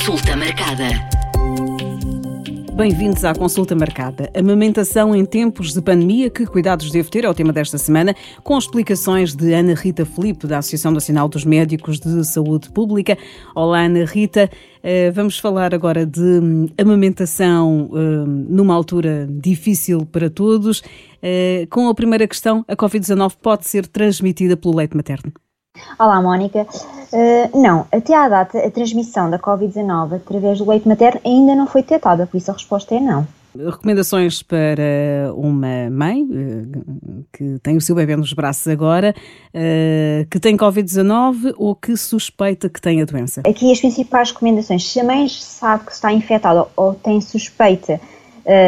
Consulta marcada. Bem-vindos à consulta marcada. Amamentação em tempos de pandemia, que cuidados deve ter? É o tema desta semana, com explicações de Ana Rita Felipe, da Associação Nacional dos Médicos de Saúde Pública. Olá, Ana Rita. Eh, vamos falar agora de hum, amamentação hum, numa altura difícil para todos. Eh, com a primeira questão, a Covid-19 pode ser transmitida pelo leite materno? Olá, Mónica. Uh, não, até à data, a transmissão da Covid-19 através do leite materno ainda não foi detectada, por isso a resposta é não. Recomendações para uma mãe uh, que tem o seu bebê nos braços agora, uh, que tem Covid-19 ou que suspeita que tem a doença? Aqui as principais recomendações: se a mãe sabe que está infectada ou tem suspeita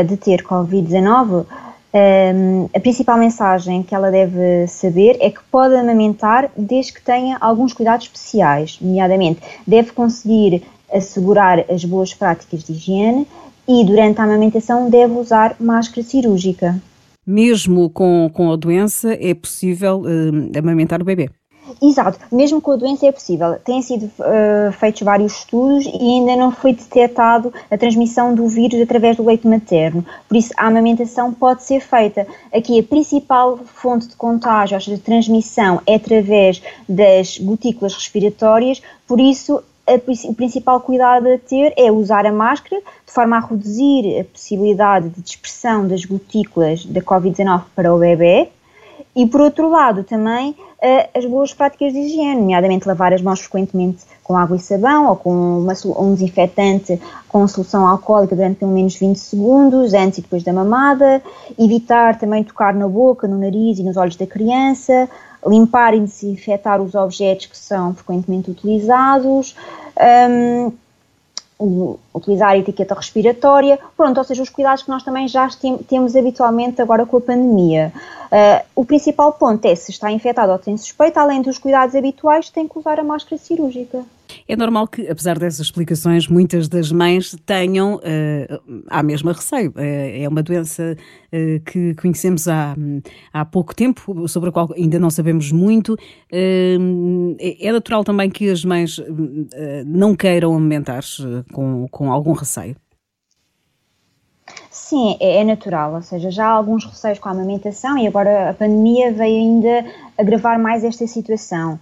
de ter Covid-19, um, a principal mensagem que ela deve saber é que pode amamentar desde que tenha alguns cuidados especiais, nomeadamente deve conseguir assegurar as boas práticas de higiene e durante a amamentação deve usar máscara cirúrgica. Mesmo com, com a doença, é possível amamentar o bebê? Exato, mesmo com a doença é possível. Têm sido uh, feitos vários estudos e ainda não foi detectado a transmissão do vírus através do leite materno. Por isso, a amamentação pode ser feita. Aqui, a principal fonte de contágio, ou seja, de transmissão, é através das gotículas respiratórias, por isso, o principal cuidado a ter é usar a máscara de forma a reduzir a possibilidade de dispersão das gotículas da Covid-19 para o bebê e, por outro lado, também as boas práticas de higiene, nomeadamente lavar as mãos frequentemente com água e sabão ou com uma, um desinfetante com solução alcoólica durante pelo menos 20 segundos, antes e depois da mamada, evitar também tocar na boca, no nariz e nos olhos da criança, limpar e desinfetar os objetos que são frequentemente utilizados. Um, utilizar a etiqueta respiratória, pronto, ou seja, os cuidados que nós também já temos habitualmente agora com a pandemia. Uh, o principal ponto é se está infectado ou tem suspeita, além dos cuidados habituais, tem que usar a máscara cirúrgica. É normal que, apesar dessas explicações, muitas das mães tenham uh, a mesma receio. Uh, é uma doença uh, que conhecemos há, há pouco tempo, sobre a qual ainda não sabemos muito. É, é natural também que as mães não queiram amamentar-se com, com algum receio. Sim, é, é, natural, ou seja, já há alguns receios com a amamentação e agora a pandemia veio ainda agravar mais esta situação.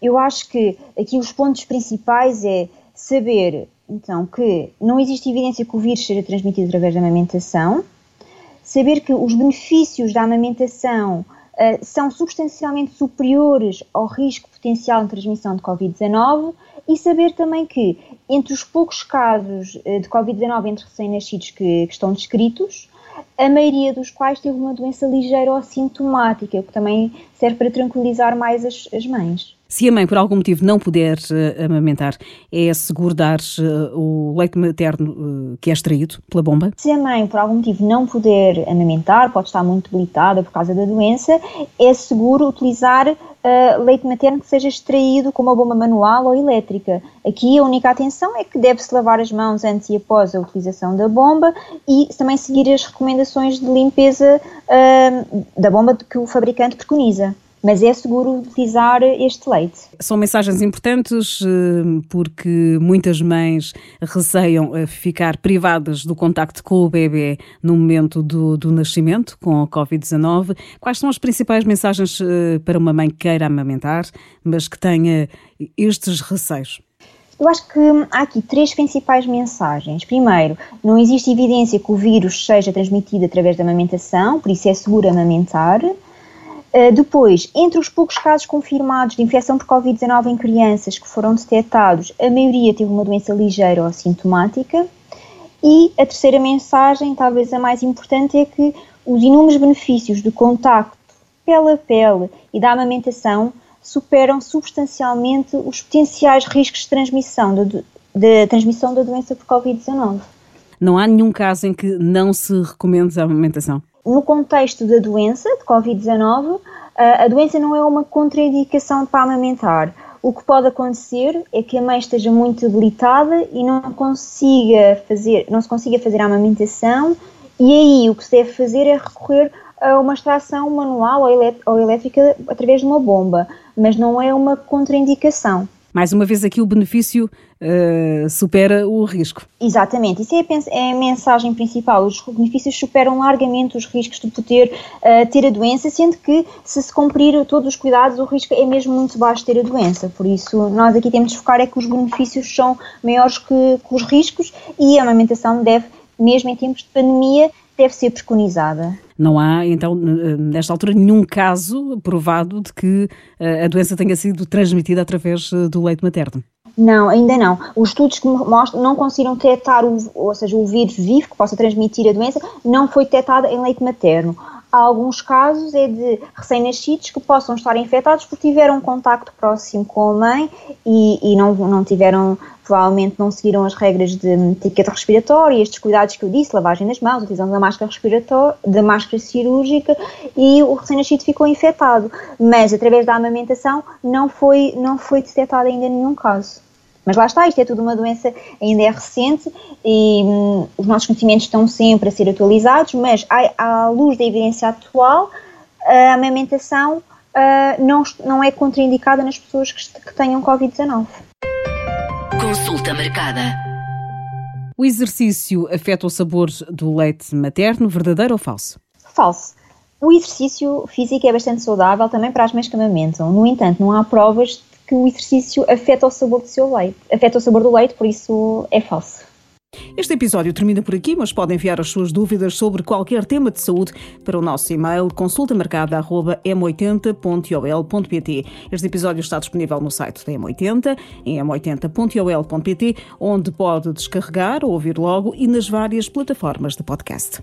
Eu acho que aqui os pontos principais é saber, então, que não existe evidência que o vírus seja transmitido através da amamentação, saber que os benefícios da amamentação uh, são substancialmente superiores ao risco potencial de transmissão de Covid-19 e saber também que, entre os poucos casos eh, de Covid-19 entre recém-nascidos que, que, estão descritos, a maioria dos quais teve uma doença ligeira ou assintomática, o que também serve para tranquilizar mais as, as mães. Se a mãe, por algum motivo, não puder uh, amamentar, é seguro dar uh, o leite materno uh, que é extraído pela bomba? Se a mãe, por algum motivo, não puder amamentar, pode estar muito debilitada por causa da doença, é seguro utilizar leite materno que seja extraído com uma bomba manual ou elétrica. Aqui a única atenção é que deve-se lavar as mãos antes e após a utilização da bomba e também seguir as recomendações de limpeza da bomba que o fabricante preconiza mas é seguro utilizar este leite. São mensagens importantes eh, porque muitas mães receiam eh, ficar privadas do contacto com o bebê no momento do, do nascimento com a Covid-19. Quais são as principais mensagens eh, para uma mãe que queira amamentar, mas que tenha estes receios? Eu acho que há aqui três principais mensagens. Primeiro, não existe evidência que o vírus seja transmitido através da amamentação, por isso é seguro amamentar. Uh, depois, entre os poucos casos confirmados de infecção por Covid-19 em crianças que foram detectados, a maioria teve uma doença ligeira ou assintomática. E a terceira mensagem, talvez a mais importante, é que os inúmeros benefícios do contacto pele a pele e da amamentação superam substancialmente os potenciais riscos de transmissão, de, de transmissão da doença por Covid-19. Não há nenhum caso em que não se recomende a amamentação? No contexto da doença, de Covid-19, a doença não é uma contraindicação para amamentar. O que pode acontecer é que a mãe esteja muito debilitada e não consiga fazer, não se consiga fazer a amamentação, e aí o que se deve fazer é recorrer a uma extração manual ou elétrica através de uma bomba, mas não é uma contraindicação. Mais uma vez aqui o benefício uh, supera o risco. Exatamente, isso é a, é a, mensagem principal. Os benefícios superam largamente os riscos de poder uh, ter a doença, sendo que se se cumprir todos os cuidados, o risco é mesmo muito baixo de ter a doença. Por isso, nós aqui temos de focar é que os benefícios são maiores que, que os riscos e a amamentação deve, mesmo em tempos de pandemia, deve ser preconizada. Não há, então, nesta altura, nenhum caso provado de que eh, a doença tenha sido transmitida através eh, do leite materno. Não, ainda não. Os estudos que mostram não conseguiram detectar, o, ou seja, o vírus vivo que possa transmitir a doença, não foi detectado em leite materno. Há alguns casos é de recém-nascidos que possam estar infectados porque tiveram um contacto próximo com a mãe e, e não, não tiveram, provavelmente não seguiram as regras de etiqueta respiratória, estes cuidados que eu disse, lavagem das mãos, utilização da máscara respiratória, da máscara cirúrgica e o recém-nascido ficou infectado. Mas através da amamentação não foi, não foi detectado ainda nenhum caso. Mas lá está, isto é tudo uma doença, ainda é recente e hum, os nossos conhecimentos estão sempre a ser atualizados, mas à, à luz da evidência atual, a amamentação uh, não, não é contraindicada nas pessoas que, que tenham Covid-19. Consulta marcada. O exercício afeta o sabor do leite materno, verdadeiro ou falso? Falso. O exercício físico é bastante saudável também para as mães que amamentam. No entanto, não há provas que o exercício afeta o sabor do seu leite, afeta o sabor do leite, por isso é falso. Este episódio termina por aqui, mas pode enviar as suas dúvidas sobre qualquer tema de saúde para o nosso e-mail consultamarcada.m80.ol.pt. Este episódio está disponível no site da M80, em m80.ol.pt, onde pode descarregar ou ouvir logo e nas várias plataformas de podcast.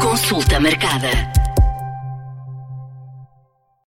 Consulta marcada.